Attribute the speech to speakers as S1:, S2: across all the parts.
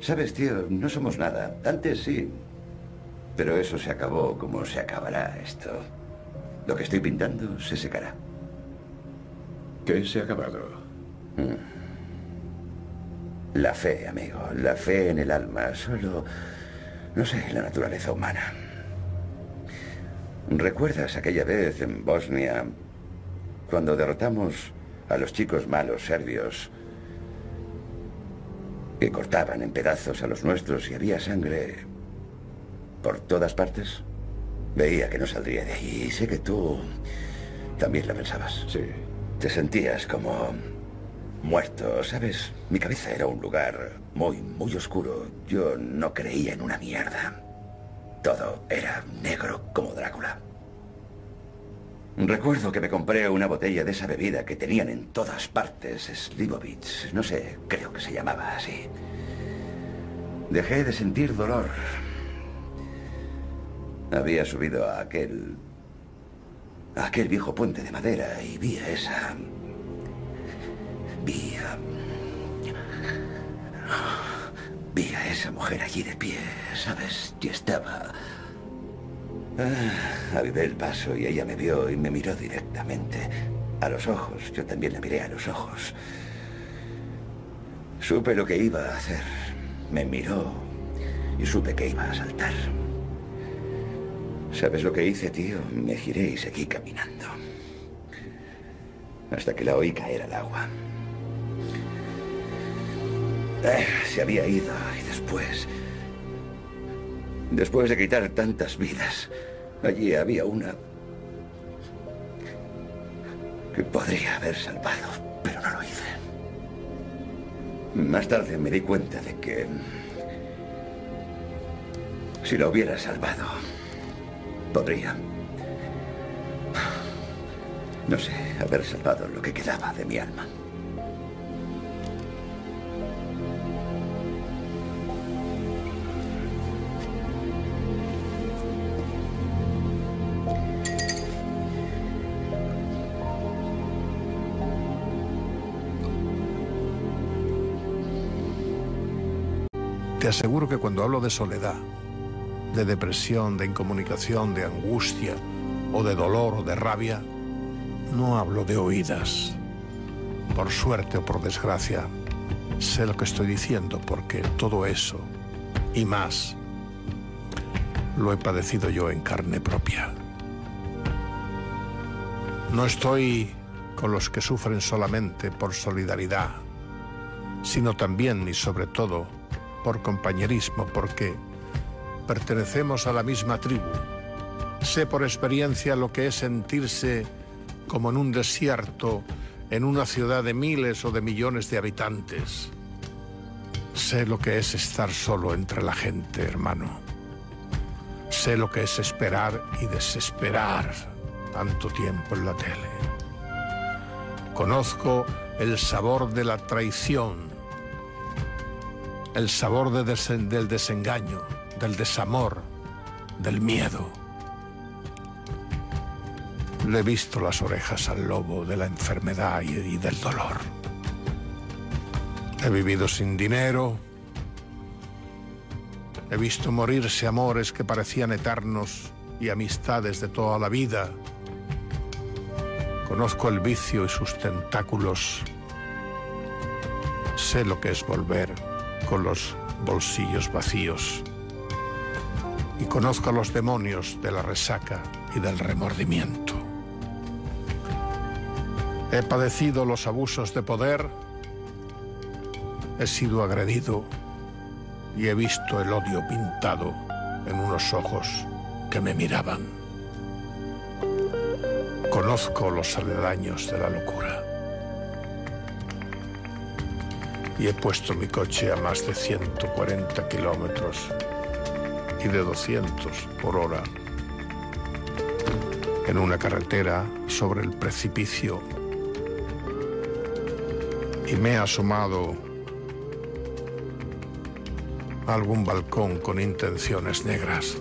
S1: Sabes, tío, no somos nada. Antes sí. Pero eso se acabó como se acabará esto. Lo que estoy pintando se secará.
S2: ¿Qué se ha acabado?
S1: Mm. La fe, amigo. La fe en el alma. Solo... No sé, la naturaleza humana. ¿Recuerdas aquella vez en Bosnia cuando derrotamos a los chicos malos serbios que cortaban en pedazos a los nuestros y había sangre por todas partes? Veía que no saldría de ahí y sé que tú también la pensabas.
S2: Sí.
S1: Te sentías como muerto, ¿sabes? Mi cabeza era un lugar muy, muy oscuro. Yo no creía en una mierda. Todo era negro como Drácula. Recuerdo que me compré una botella de esa bebida que tenían en todas partes, Slivovitz. No sé, creo que se llamaba así. Dejé de sentir dolor. Había subido a aquel... a aquel viejo puente de madera y vi a esa... vi a... vi a esa mujer allí de pie, ¿sabes? Y estaba... Ah, avivé el paso y ella me vio y me miró directamente. A los ojos. Yo también la miré a los ojos. Supe lo que iba a hacer. Me miró y supe que iba a saltar. ¿Sabes lo que hice, tío? Me giré y seguí caminando. Hasta que la oí caer al agua. Eh, se había ido y después... Después de quitar tantas vidas, allí había una que podría haber salvado, pero no lo hice. Más tarde me di cuenta de que si lo hubiera salvado, podría, no sé, haber salvado lo que quedaba de mi alma.
S3: Te aseguro que cuando hablo de soledad, de depresión, de incomunicación, de angustia, o de dolor o de rabia, no hablo de oídas. Por suerte o por desgracia, sé lo que estoy diciendo porque todo eso y más lo he padecido yo en carne propia. No estoy con los que sufren solamente por solidaridad, sino también y sobre todo por compañerismo, porque pertenecemos a la misma tribu. Sé por experiencia lo que es sentirse como en un desierto, en una ciudad de miles o de millones de habitantes. Sé lo que es estar solo entre la gente, hermano. Sé lo que es esperar y desesperar tanto tiempo en la tele. Conozco el sabor de la traición, el sabor del desengaño, del desamor, del miedo. Le he visto las orejas al lobo de la enfermedad y del dolor. He vivido sin dinero. He visto morirse amores que parecían eternos y amistades de toda la vida. Conozco el vicio y sus tentáculos. Sé lo que es volver con los bolsillos vacíos. Y conozco los demonios de la resaca y del remordimiento. He padecido los abusos de poder, he sido agredido y he visto el odio pintado en unos ojos que me miraban. Conozco los aledaños de la locura. Y he puesto mi coche a más de 140 kilómetros y de 200 por hora en una carretera sobre el precipicio y me he asomado a algún balcón con intenciones negras.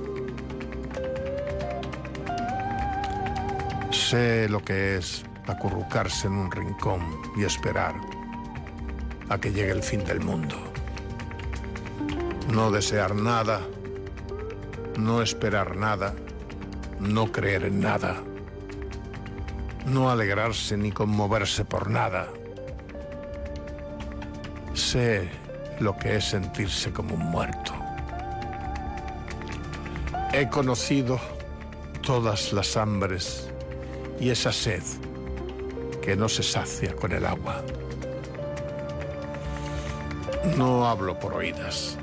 S3: Sé lo que es acurrucarse en un rincón y esperar a que llegue el fin del mundo. No desear nada, no esperar nada, no creer en nada, no alegrarse ni conmoverse por nada. Sé lo que es sentirse como un muerto. He conocido todas las hambres y esa sed que no se sacia con el agua. No hablo por oídas,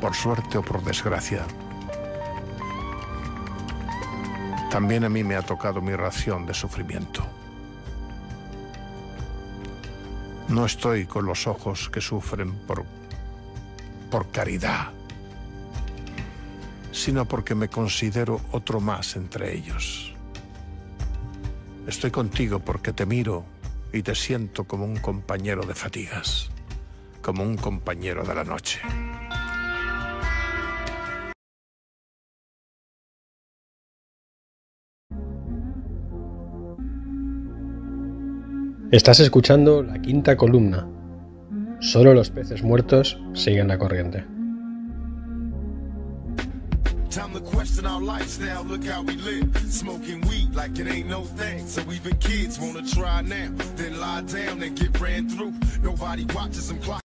S3: por suerte o por desgracia. También a mí me ha tocado mi ración de sufrimiento. No estoy con los ojos que sufren por, por caridad, sino porque me considero otro más entre ellos. Estoy contigo porque te miro y te siento como un compañero de fatigas, como un compañero de la noche.
S4: Estás escuchando la quinta columna. Solo los peces muertos siguen la corriente. Time to question our lifestyle, look how we live. Smoking weed like it ain't no thing. So even kids wanna try now, then lie down and get ran through. Nobody watches them clock